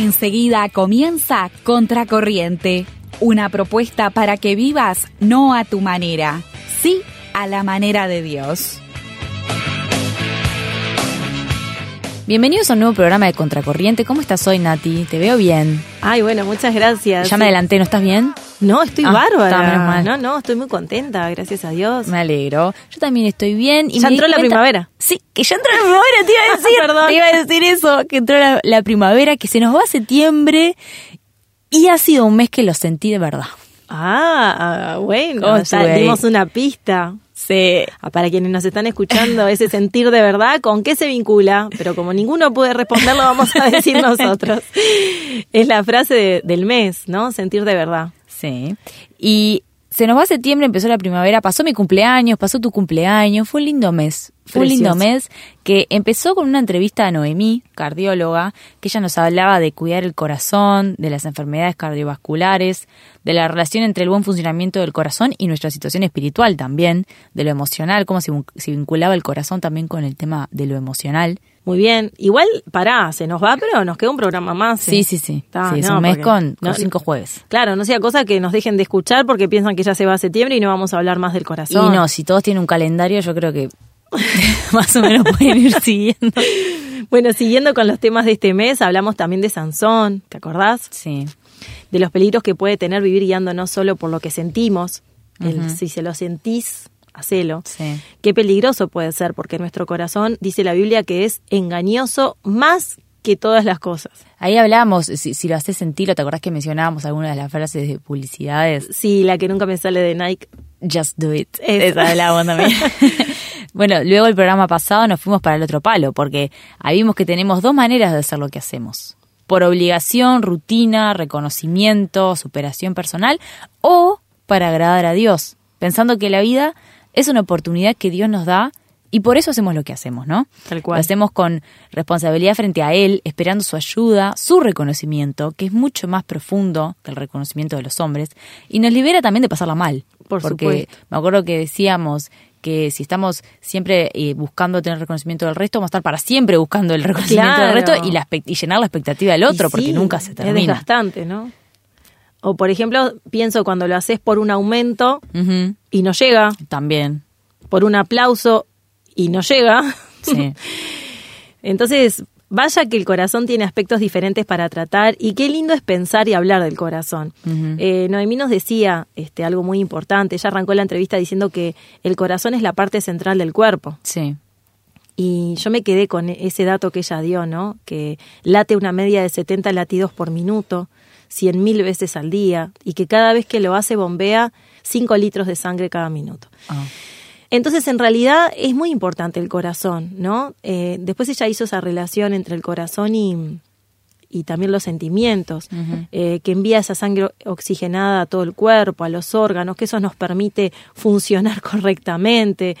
Enseguida comienza Contracorriente, una propuesta para que vivas no a tu manera, sí a la manera de Dios. Bienvenidos a un nuevo programa de Contracorriente. ¿Cómo estás hoy, Nati? Te veo bien. Ay, bueno, muchas gracias. Ya me adelanté, ¿no estás bien? No, estoy Ah, bárbara. No, no, estoy muy contenta, gracias a Dios. Me alegro. Yo también estoy bien. Y Ya entró la primavera. Sí, que ya entró la primavera, te iba a decir. Perdón. Te iba a decir eso, que entró la, la primavera, que se nos va a septiembre. Y ha sido un mes que lo sentí de verdad. Ah, bueno, ¿Cómo ya estuve ahí? dimos una pista. Sí. Ah, Para quienes nos están escuchando, ese sentir de verdad, ¿con qué se vincula? Pero como ninguno puede responderlo, vamos a decir nosotros. Es la frase de- del mes, ¿no? Sentir de verdad. Sí. Y se nos va septiembre, empezó la primavera, pasó mi cumpleaños, pasó tu cumpleaños, fue un lindo mes. Fue un lindo mes que empezó con una entrevista a Noemí, cardióloga, que ella nos hablaba de cuidar el corazón, de las enfermedades cardiovasculares, de la relación entre el buen funcionamiento del corazón y nuestra situación espiritual también, de lo emocional, cómo se, vin- se vinculaba el corazón también con el tema de lo emocional. Muy bien. Igual, pará, se nos va, pero nos queda un programa más. Sí, sí, sí. Sí, es no, un mes con, con cinco jueves. Claro, no sea cosa que nos dejen de escuchar porque piensan que ya se va a septiembre y no vamos a hablar más del corazón. Y no, si todos tienen un calendario, yo creo que más o menos pueden ir siguiendo. Bueno, siguiendo con los temas de este mes, hablamos también de Sansón, ¿te acordás? Sí, De los peligros que puede tener vivir guiando no solo por lo que sentimos, el si se lo sentís, hacelo. sí. Qué peligroso puede ser, porque nuestro corazón, dice la Biblia, que es engañoso más que todas las cosas. Ahí hablábamos, si, si lo haces sentir, ¿te acordás que mencionábamos algunas de las frases de publicidades? Sí, la que nunca me sale de Nike. Just do it. Esa. Esa hablábamos también. bueno, luego el programa pasado nos fuimos para el otro palo, porque ahí vimos que tenemos dos maneras de hacer lo que hacemos. Por obligación, rutina, reconocimiento, superación personal, o para agradar a Dios, pensando que la vida es una oportunidad que Dios nos da y por eso hacemos lo que hacemos, ¿no? Tal cual. Lo hacemos con responsabilidad frente a Él, esperando su ayuda, su reconocimiento, que es mucho más profundo que el reconocimiento de los hombres, y nos libera también de pasarla mal. Por porque supuesto. me acuerdo que decíamos que si estamos siempre eh, buscando tener reconocimiento del resto, vamos a estar para siempre buscando el reconocimiento del resto y, la y llenar la expectativa del otro, Y porque sí, nunca se Es termina. desgastante, ¿no? O, por ejemplo, pienso cuando lo haces por un aumento y no llega, También, por un aplauso y no llega. sí. Entonces, vaya que el corazón tiene aspectos diferentes para tratar y qué lindo es pensar y hablar del corazón. Eh, Noemí nos decía este, algo muy importante. Ella arrancó la entrevista diciendo que el corazón es la parte central del cuerpo. sí. Y yo me quedé con ese dato que ella dio, ¿no? Que late una media de 70 latidos por minuto, 100 mil veces al día, y que cada vez que lo hace bombea 5 litros de sangre cada minuto. Ah. Entonces, en realidad es muy importante el corazón, ¿no? Eh, después ella hizo esa relación entre el corazón y, y también los sentimientos, eh, que envía esa sangre oxigenada a todo el cuerpo, a los órganos, que eso nos permite funcionar correctamente.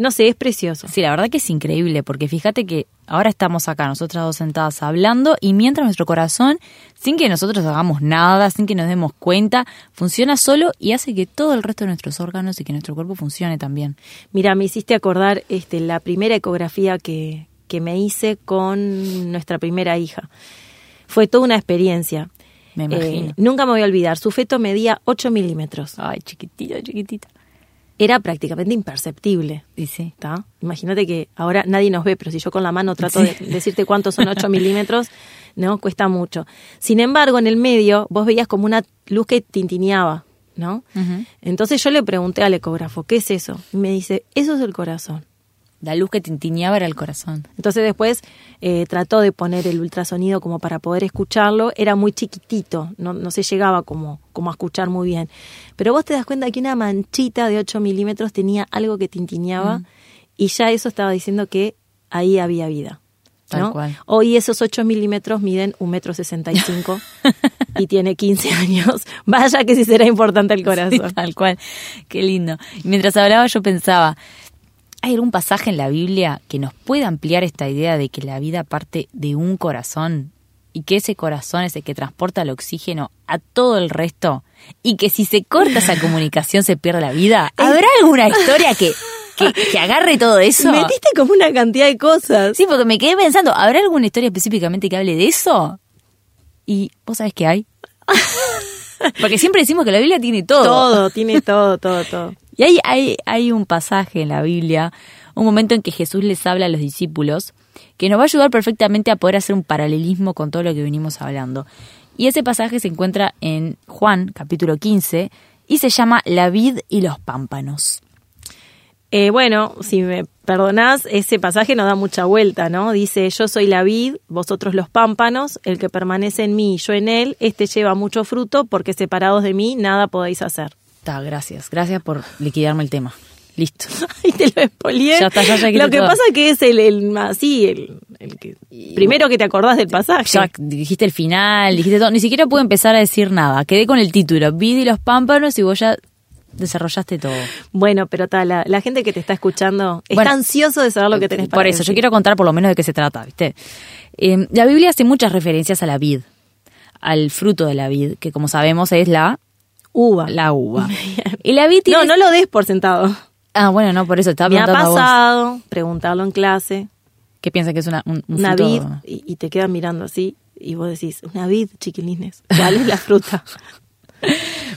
No sé, es precioso. Sí, la verdad que es increíble, porque fíjate que ahora estamos acá, nosotras dos sentadas hablando, y mientras nuestro corazón, sin que nosotros hagamos nada, sin que nos demos cuenta, funciona solo y hace que todo el resto de nuestros órganos y que nuestro cuerpo funcione también. Mira, me hiciste acordar este, la primera ecografía que, que me hice con nuestra primera hija. Fue toda una experiencia. Me Eh, imagino. nunca me voy a olvidar. Su feto medía 8 milímetros. Ay, chiquitita, chiquitita. Era prácticamente imperceptible. Y sí. ¿tá? Imagínate que ahora nadie nos ve, pero si yo con la mano trato de decirte cuántos son 8 milímetros, no cuesta mucho. Sin embargo, en el medio vos veías como una luz que tintineaba, ¿no? Entonces yo le pregunté al ecógrafo, ¿qué es eso? Y me dice, eso es el corazón. La luz que tintineaba era el corazón. Entonces después eh, trató de poner el ultrasonido como para poder escucharlo. Era muy chiquitito, no, no se llegaba como, como a escuchar muy bien. Pero vos te das cuenta que una manchita de 8 milímetros tenía algo que tintineaba y ya eso estaba diciendo que ahí había vida. Tal cual. Hoy esos 8 milímetros miden un metro sesenta y cinco y tiene 15 años. Vaya que sí será importante el Sí, corazón. tal cual. Qué lindo. Y mientras hablaba yo pensaba, ¿hay algún pasaje en la Biblia que nos pueda ampliar esta idea de que la vida parte de un corazón y que ese corazón es el que transporta el oxígeno a todo el resto y que si se corta esa comunicación se pierde la vida? ¿Habrá alguna historia que, que, que agarre todo eso? Metiste como una cantidad de cosas. Sí, porque me quedé pensando, ¿habrá alguna historia específicamente que hable de eso? Y vos sabés qué hay. Porque siempre decimos que la Biblia tiene todo. Todo, tiene todo, todo, todo. Y hay, un pasaje en la Biblia, un momento en que Jesús les habla a los discípulos, que nos va a ayudar perfectamente a poder hacer un paralelismo con todo lo que venimos hablando. Y ese pasaje se encuentra en Juan, capítulo 15, y se llama La vid y los pámpanos. Eh, bueno, si me perdonás, ese pasaje nos da mucha vuelta, ¿no? Dice, yo soy la vid, vosotros los pámpanos, el que permanece en mí y yo en él, este lleva mucho fruto, porque separados de mí nada podéis hacer. Está, gracias. Gracias por liquidarme el tema. Listo. Ahí te lo expolié. Ya está, ya, ya Lo que todo. pasa que es el, el así, el, el que, primero que te acordás del pasaje. Ya dijiste el final, dijiste todo. Ni siquiera pude empezar a decir nada. Quedé con el título, Vid y los pámpanos, y vos ya desarrollaste todo. Bueno, pero tal, la, la gente que te está escuchando está Bueno, ansioso de saber lo que tenés para Por eso, yo quiero contar por lo menos de qué se trata, ¿viste? Eh, la Biblia hace muchas referencias a la vid, al fruto de la vid, que como sabemos es la, Uva. la uva. Y la tiene... No, no lo des por sentado. Ah, bueno, no, por eso estaba Me ha vos. pasado preguntarlo en clase, ¿Qué piensas que es una, un, un una fruto? vid, y, y te quedan mirando así, y vos decís, una vid, chiquilines, ¿cuál es la fruta?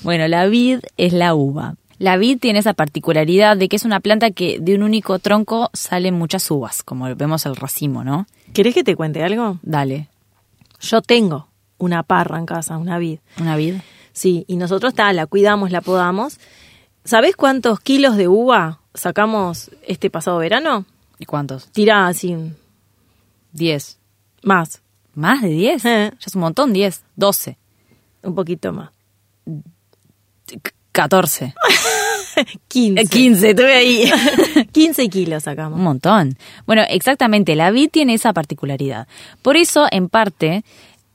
Bueno, la vid es la uva. La vid tiene esa particularidad de que es una planta que de un único tronco salen muchas uvas, como vemos el racimo, ¿no? ¿Querés que te cuente algo? Dale, Yo tengo una parra en casa, una vid. una vid. Sí, y nosotros ta, la cuidamos, la podamos. ¿Sabés cuántos kilos de uva sacamos este pasado verano? ¿Y cuántos? Tira así, Diez. más, ¿Más de diez? Eh. Ya es un montón, diez. Doce. un poquito más. Catorce. 15. Eh, Quince, estuve ahí. 15 kilos sacamos. Un montón. Bueno, exactamente, la vid tiene esa particularidad. Por eso, en parte,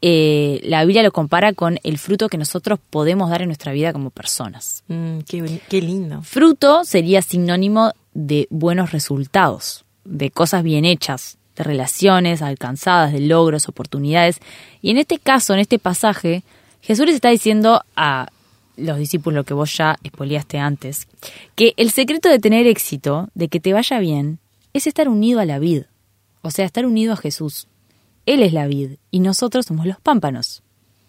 eh, la Biblia lo compara con el fruto que nosotros podemos dar en nuestra vida como personas. Mm, qué, lindo. Fruto sería sinónimo de buenos resultados, de cosas bien hechas, de relaciones alcanzadas, de logros, oportunidades. Y en este caso, en este pasaje, Jesús les está diciendo a los discípulos lo que vos ya expoliaste antes, que el secreto de tener éxito, de que te vaya bien, es estar unido a la vid, o sea, estar unido a Jesús. Él es la vid y nosotros somos los pámpanos.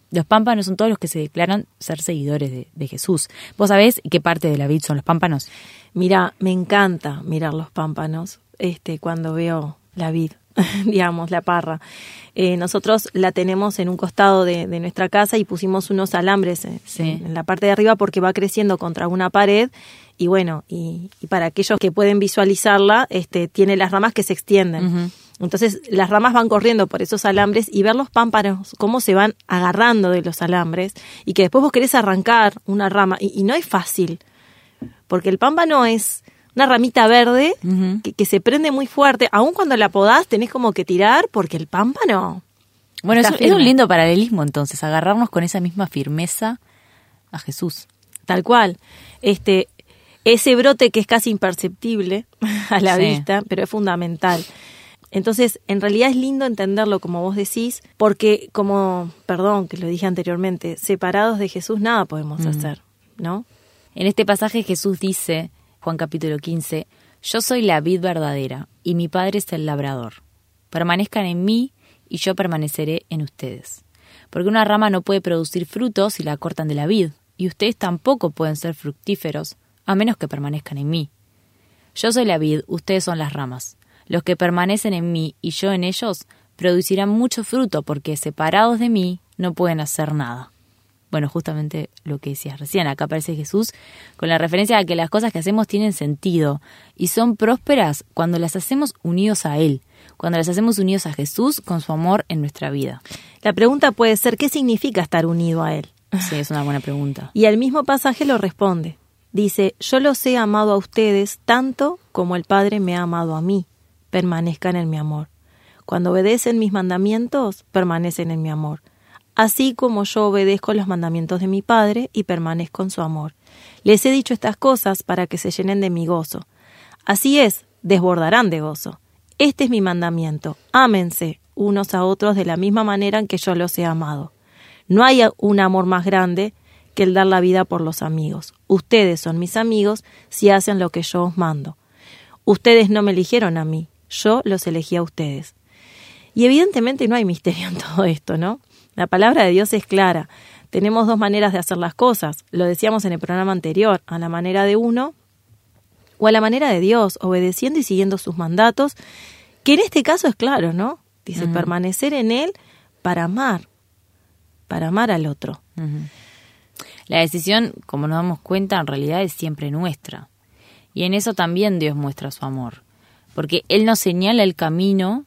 Los pámpanos son todos los que se declaran ser seguidores de, de Jesús. ¿Vos sabés qué parte de la vid son los pámpanos? Mira, me encanta mirar los pámpanos este, cuando veo la vid, digamos, la parra. Eh, nosotros la tenemos en un costado de, de nuestra casa y pusimos unos alambres en, Sí. en la parte de arriba porque va creciendo contra una pared y bueno, y, y para aquellos que pueden visualizarla, este, tiene las ramas que se extienden. Entonces las ramas van corriendo por esos alambres y ver los pámpanos, cómo se van agarrando de los alambres y que después vos querés arrancar una rama y, y no es fácil, porque el pámpano es una ramita verde que, que se prende muy fuerte, aun cuando la podás tenés como que tirar porque el pámpano... Bueno, es, un lindo paralelismo entonces, agarrarnos con esa misma firmeza a Jesús. Tal cual. Este, ese brote que es casi imperceptible a la Sí. vista, pero es fundamental. Entonces, en realidad es lindo entenderlo como vos decís, porque como, perdón que lo dije anteriormente, separados de Jesús nada podemos hacer, ¿no? En este pasaje Jesús dice, Juan capítulo 15, Yo soy la vid verdadera y mi Padre es el labrador. Permanezcan en mí y yo permaneceré en ustedes. Porque una rama no puede producir frutos si la cortan de la vid, y ustedes tampoco pueden ser fructíferos a menos que permanezcan en mí. Yo soy la vid, ustedes son las ramas. Los que permanecen en mí y yo en ellos producirán mucho fruto porque separados de mí no pueden hacer nada. Bueno, justamente lo que decías recién, acá aparece Jesús con la referencia a que las cosas que hacemos tienen sentido y son prósperas cuando las hacemos unidos a Él, cuando las hacemos unidos a Jesús con su amor en nuestra vida. La pregunta puede ser, ¿qué significa estar unido a Él? Sí, es una buena pregunta. Y el mismo pasaje lo responde. Dice, yo los he amado a ustedes tanto como el Padre me ha amado a mí. Permanezcan en mi amor. Cuando obedecen mis mandamientos, permanecen en mi amor. Así como yo obedezco los mandamientos de mi Padre y permanezco en su amor. Les he dicho estas cosas para que se llenen de mi gozo. Así es, desbordarán de gozo. Este es mi mandamiento. Ámense unos a otros de la misma manera en que yo los he amado. No hay un amor más grande que el dar la vida por los amigos. Ustedes son mis amigos si hacen lo que yo os mando. Ustedes no me eligieron a mí, yo los elegí a ustedes. Y evidentemente no hay misterio en todo esto, ¿no? La palabra de Dios es clara. Tenemos dos maneras de hacer las cosas. Lo decíamos en el programa anterior, a la manera de uno o a la manera de Dios, obedeciendo y siguiendo sus mandatos, que en este caso es claro, ¿no? Dice, permanecer en Él para amar, para amar al otro. La decisión, como nos damos cuenta, en realidad es siempre nuestra. Y en eso también Dios muestra su amor. Porque Él nos señala el camino,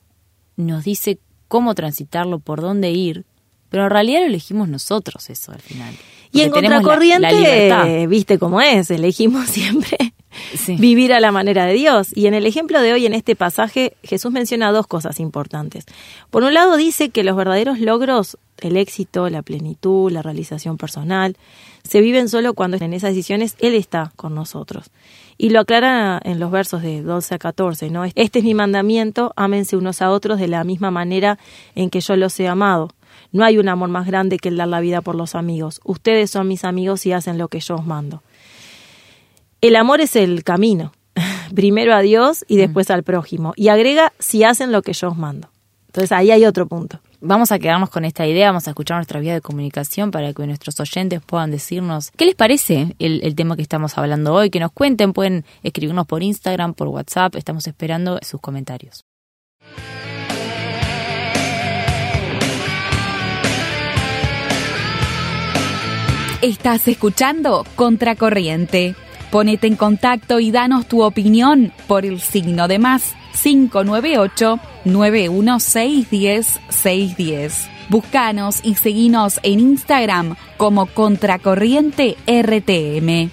nos dice cómo transitarlo, por dónde ir, pero en realidad lo elegimos nosotros eso al final. Y en contracorriente, viste cómo es, elegimos siempre vivir a la manera de Dios. Y en el ejemplo de hoy, en este pasaje, Jesús menciona dos cosas importantes. Por un lado, dice que los verdaderos logros, el éxito, la plenitud, la realización personal, se viven solo cuando en esas decisiones Él está con nosotros. Y lo aclara en los versos de 12 a 14, ¿no? Este es mi mandamiento, ámense unos a otros de la misma manera en que yo los he amado. No hay un amor más grande que el dar la vida por los amigos. Ustedes son mis amigos y hacen lo que yo os mando. El amor es el camino, primero a Dios y después al prójimo. Y agrega si hacen lo que yo os mando. Entonces ahí hay otro punto. Vamos a quedarnos con esta idea, vamos a escuchar nuestra vía de comunicación para que nuestros oyentes puedan decirnos qué les parece el, el, tema que estamos hablando hoy, que nos cuenten, pueden escribirnos por Instagram, por WhatsApp, estamos esperando sus comentarios. Estás escuchando Contracorriente. Ponete en contacto y danos tu opinión por el signo de más 598-91610-610. Búscanos y seguinos en Instagram como Contracorriente RTM.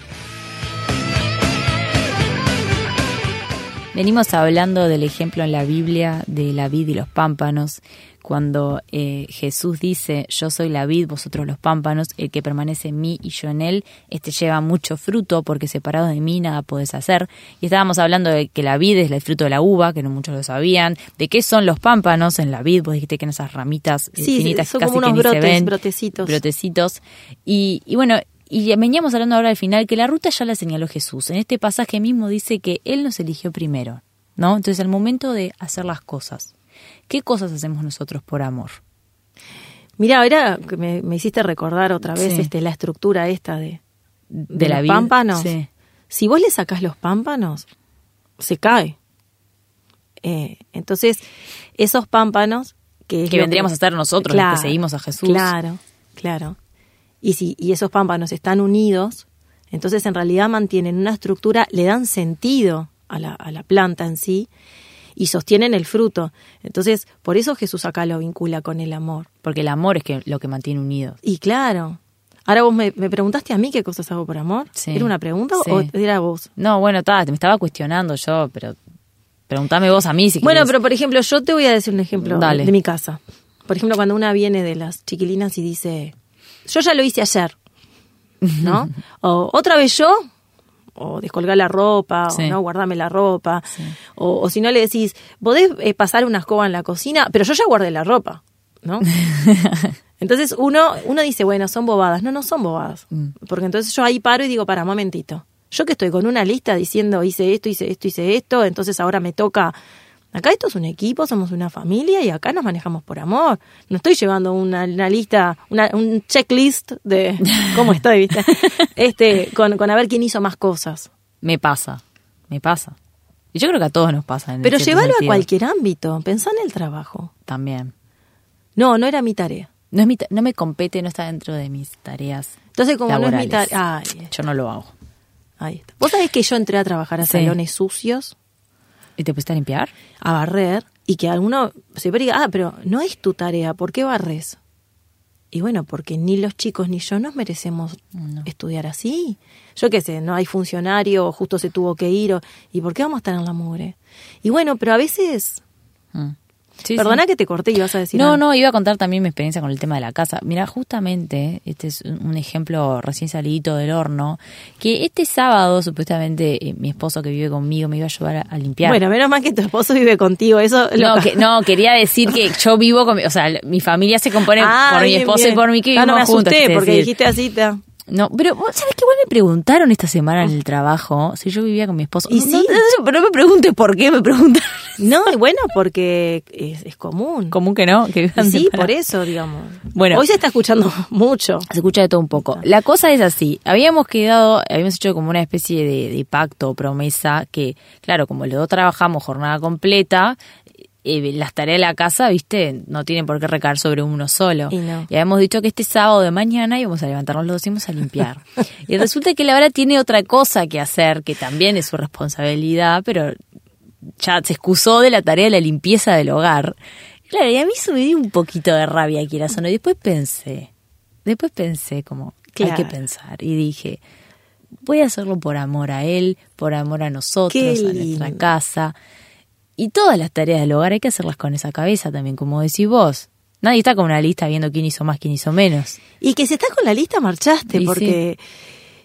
Venimos hablando del ejemplo en la Biblia de la vid y los pámpanos cuando eh, Jesús dice, yo soy la vid, vosotros los pámpanos, el que permanece en mí y yo en él, este lleva mucho fruto, porque separado de mí nada podés hacer. Y estábamos hablando de que la vid es el fruto de la uva, que no muchos lo sabían, de qué son los pámpanos en la vid, vos dijiste que en esas ramitas eh, finitas casi como unos brotes, ven, brotecitos. Brotecitos. Y, y bueno, y veníamos hablando ahora al final que la ruta ya la señaló Jesús. En este pasaje mismo dice que Él nos eligió primero, ¿no? Entonces, al momento de hacer las cosas, ¿Qué cosas hacemos nosotros por amor? Mira, ahora me, me hiciste recordar otra vez este, la estructura esta de, de, la los pámpanos. Si vos le sacás los pámpanos, se cae. Eh, entonces, esos pámpanos que, que vendríamos a estar nosotros los que seguimos a Jesús. Claro, claro. Y si y esos pámpanos están unidos, entonces en realidad mantienen una estructura, le dan sentido a la, a la planta en sí y sostienen el fruto. Entonces, por eso Jesús acá lo vincula con el amor. Porque el amor es que, lo que mantiene unidos. Y claro. Ahora vos me, preguntaste a mí qué cosas hago por amor. ¿Era una pregunta o era vos? No, bueno, me estaba cuestionando yo, pero pregúntame vos a mí si Bueno, pero por ejemplo, yo te voy a decir un ejemplo de mi casa. Por ejemplo, cuando una viene de las chiquilinas y dice, yo ya lo hice ayer, ¿no? o otra vez yo, o descolgar la ropa, o no, guardame la ropa, o, si no le decís, podés eh, pasar una escoba en la cocina, pero yo ya guardé la ropa, ¿no? entonces uno, uno dice, bueno, son bobadas, no, no son bobadas, mm. porque entonces yo ahí paro y digo, para, un momentito, yo que estoy con una lista diciendo, hice esto, hice esto, hice esto, entonces ahora me toca Acá esto es un equipo, somos una familia y acá nos manejamos por amor. No estoy llevando una, lista, una, un checklist de cómo estoy, ¿viste? Este, con, con a ver quién hizo más cosas. Me pasa, me pasa. Y yo creo que a todos nos pasa. Pero llévalo a cualquier ámbito. Pensá en el trabajo. También. No, no era mi tarea. No, es mi no me compete, no está dentro de mis tareas. Entonces, como no es mi tarea. Yo no lo hago. Ahí está. ¿Vos sabés que yo entré a trabajar a salones sucios? ¿Y te pusiste a limpiar? A barrer. Y que alguno se diga, ah, pero no es tu tarea, ¿por qué barres? Y bueno, porque ni los chicos ni yo nos merecemos estudiar así. Yo qué sé, no hay funcionario, justo se tuvo que ir, ¿y por qué vamos a estar en la mugre? Y bueno, pero a veces mm. Perdona que te corté y vas a decir. No, no, iba a contar también mi experiencia con el tema de la casa. Mira, justamente, este es un ejemplo recién salidito del horno, que este sábado, supuestamente, eh, mi esposo que vive conmigo me iba a ayudar a, limpiar. Bueno, menos mal que tu esposo vive contigo, eso. No, no quería decir que yo vivo con. O sea, mi familia se compone ah, por mi esposo y por mí que vivimos ah, no me juntos. porque dijiste así. No, pero ¿sabes qué? Igual me me preguntaron esta semana en el trabajo si yo vivía con mi esposo. ¿Y no, sí? no, pero no me preguntes por qué me preguntaron. No, y bueno, porque es, es común. Común que no, que vivan sí, separados. por eso, digamos. Bueno. Hoy se está escuchando mucho. Se escucha de todo un poco. La cosa es así. Habíamos quedado, habíamos hecho como una especie de, de pacto o promesa que, claro, como los dos trabajamos jornada completa, eh, las tareas de la casa, viste, no tienen por qué recaer sobre uno solo. Y no. habíamos dicho que este sábado de mañana íbamos a levantarnos los dos y íbamos a limpiar. y resulta que la verdad tiene otra cosa que hacer, que también es su responsabilidad, pero ya se excusó de la tarea de la limpieza del hogar. Claro, y a mí eso me dio un poquito de rabia, quieras o no. Y después pensé, después pensé como, hay que Claro. pensar. Y dije, voy a hacerlo por amor a él, por amor a nosotros, a nuestra casa. Y todas las tareas del hogar hay que hacerlas con esa cabeza también, como decís vos. Nadie está con una lista viendo quién hizo más, quién hizo menos. Y que si estás con la lista, marchaste, Y porque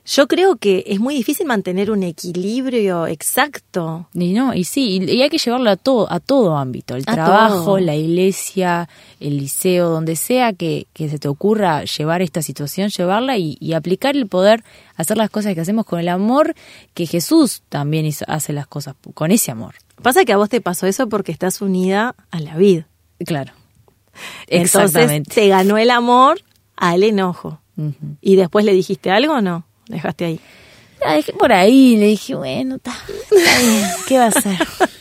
yo creo que es muy difícil mantener un equilibrio exacto. Y no, y sí, y, y hay que llevarlo a todo, a todo ámbito, el A trabajo, todo. la iglesia, el liceo, donde sea que, que se te ocurra llevar esta situación, llevarla y, y aplicar el poder, hacer las cosas que hacemos con el amor que Jesús también hizo- hace las cosas, con ese amor. Pasa que a vos te pasó eso porque estás unida a la vida. Claro. Entonces Exactamente. te ganó el amor al enojo. ¿Y después le dijiste algo o no? Dejaste ahí. La dejé por ahí, le dije, bueno, está bien, ¿qué va a hacer?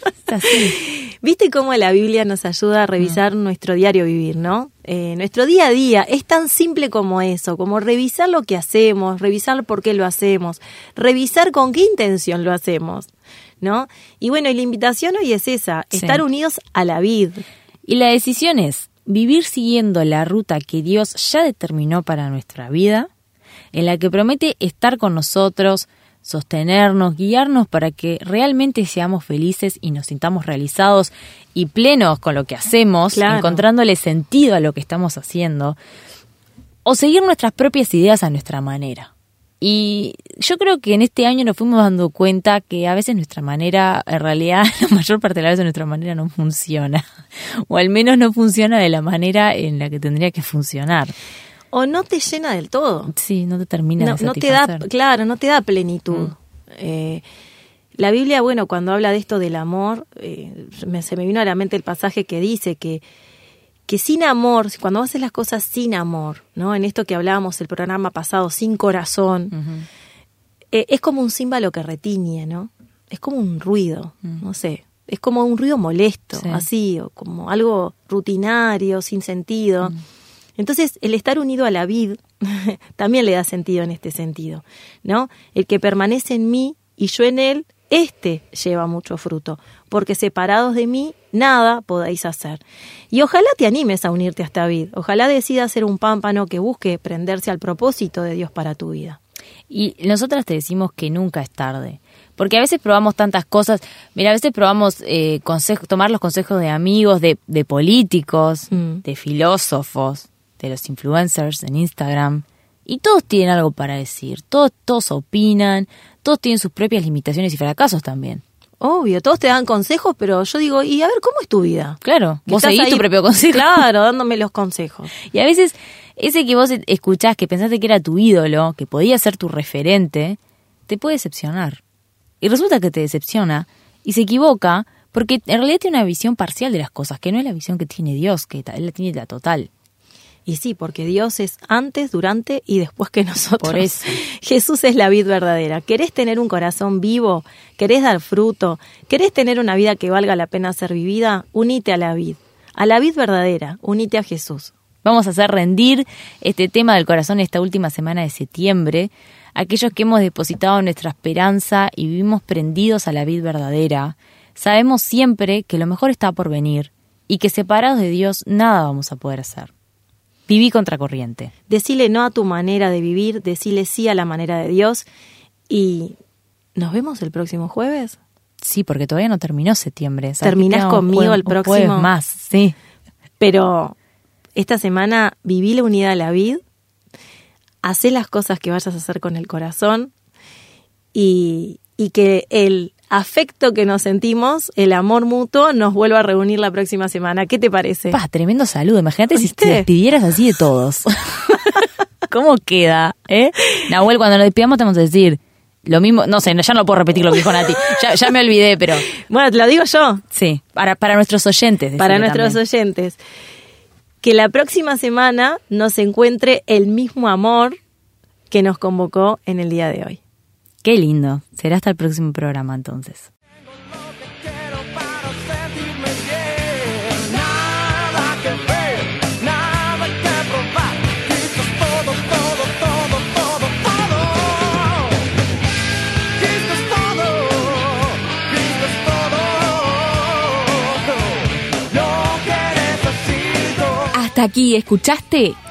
Está así. ¿Viste cómo la Biblia nos ayuda a revisar nuestro diario vivir, no? Eh, nuestro día a día es tan simple como eso, como revisar lo que hacemos, revisar por qué lo hacemos, revisar con qué intención lo hacemos, ¿no? Y bueno, y la invitación hoy es esa, Sí. estar unidos a la vid. Y la decisión es vivir siguiendo la ruta que Dios ya determinó para nuestra vida, en la que promete estar con nosotros, sostenernos, guiarnos para que realmente seamos felices y nos sintamos realizados y plenos con lo que hacemos, Claro. encontrándole sentido a lo que estamos haciendo, o seguir nuestras propias ideas a nuestra manera. Y yo creo que en este año nos fuimos dando cuenta que a veces nuestra manera, en realidad, la mayor parte de las veces nuestra manera no funciona. O al menos no funciona de la manera en la que tendría que funcionar. O no te llena del todo. Sí, no te termina no, de no te da, claro, no te da plenitud. Mm. Eh, la Biblia, bueno, cuando habla de esto del amor, eh, me- se me vino a la mente el pasaje que dice que, que sin amor, cuando haces las cosas sin amor, ¿no? En esto que hablábamos el programa pasado, sin corazón, eh, es como un címbalo que retiñe, ¿no? Es como un ruido, no sé. Es como un ruido molesto, Mm. Sí. así, o como algo rutinario, sin sentido. Entonces, el estar unido a la vid también le da sentido en este sentido, ¿no? El que permanece en mí y yo en él, este lleva mucho fruto, porque separados de mí, nada podáis hacer. Y ojalá te animes a unirte a esta vid, ojalá decidas ser un pámpano que busque prenderse al propósito de Dios para tu vida. Y nosotras te decimos que nunca es tarde. Porque a veces probamos tantas cosas. Mira, a veces probamos eh, consejo- tomar los consejos de amigos, de, de políticos, Mm. de filósofos, de los influencers en Instagram. Y todos tienen algo para decir. Todos, todos opinan. Todos tienen sus propias limitaciones y fracasos también. Obvio, todos te dan consejos, pero yo digo, y a ver, ¿cómo es tu vida? Claro, vos seguís ahí- tu propio consejo. Claro, dándome los consejos. Y a veces ese que vos escuchás, que pensaste que era tu ídolo, que podía ser tu referente, te puede decepcionar. Y resulta que te decepciona y se equivoca porque en realidad tiene una visión parcial de las cosas, que no es la visión que tiene Dios, que él tiene la total. Y sí, porque Dios es antes, durante y después que nosotros. Por eso. Jesús es la vid verdadera. ¿Querés tener un corazón vivo? ¿Querés dar fruto? ¿Querés tener una vida que valga la pena ser vivida? Unite a la vid. A la vid verdadera. Unite a Jesús. Vamos a hacer rendir este tema del corazón esta última semana de septiembre. Aquellos que hemos depositado nuestra esperanza y vivimos prendidos a la vid verdadera, sabemos siempre que lo mejor está por venir y que separados de Dios nada vamos a poder hacer. Viví contracorriente. Decile no a tu manera de vivir, decile sí a la manera de Dios. Y nos vemos el próximo jueves. Sí, porque todavía no terminó septiembre. ¿Terminás conmigo el un jueves próximo? más, sí. Pero esta semana viví la unidad a la vid, hacé las cosas que vayas a hacer con el corazón y, y que el afecto que nos sentimos, el amor mutuo, nos vuelva a reunir la próxima semana. ¿Qué te parece? Pa, tremendo saludo. Imagínate si te despidieras así de todos. ¿Cómo queda? ¿Eh? Nahuel, cuando nos despidamos tenemos que decir lo mismo. No sé, ya no puedo repetir lo que dijo Nati. Ya, ya me olvidé, pero Bueno, te lo digo yo, sí. Para, para nuestros oyentes. para nuestros también. oyentes. Que la próxima semana nos encuentre el mismo amor que nos convocó en el día de hoy. Qué lindo. Será hasta el próximo programa entonces. Hasta aquí escuchaste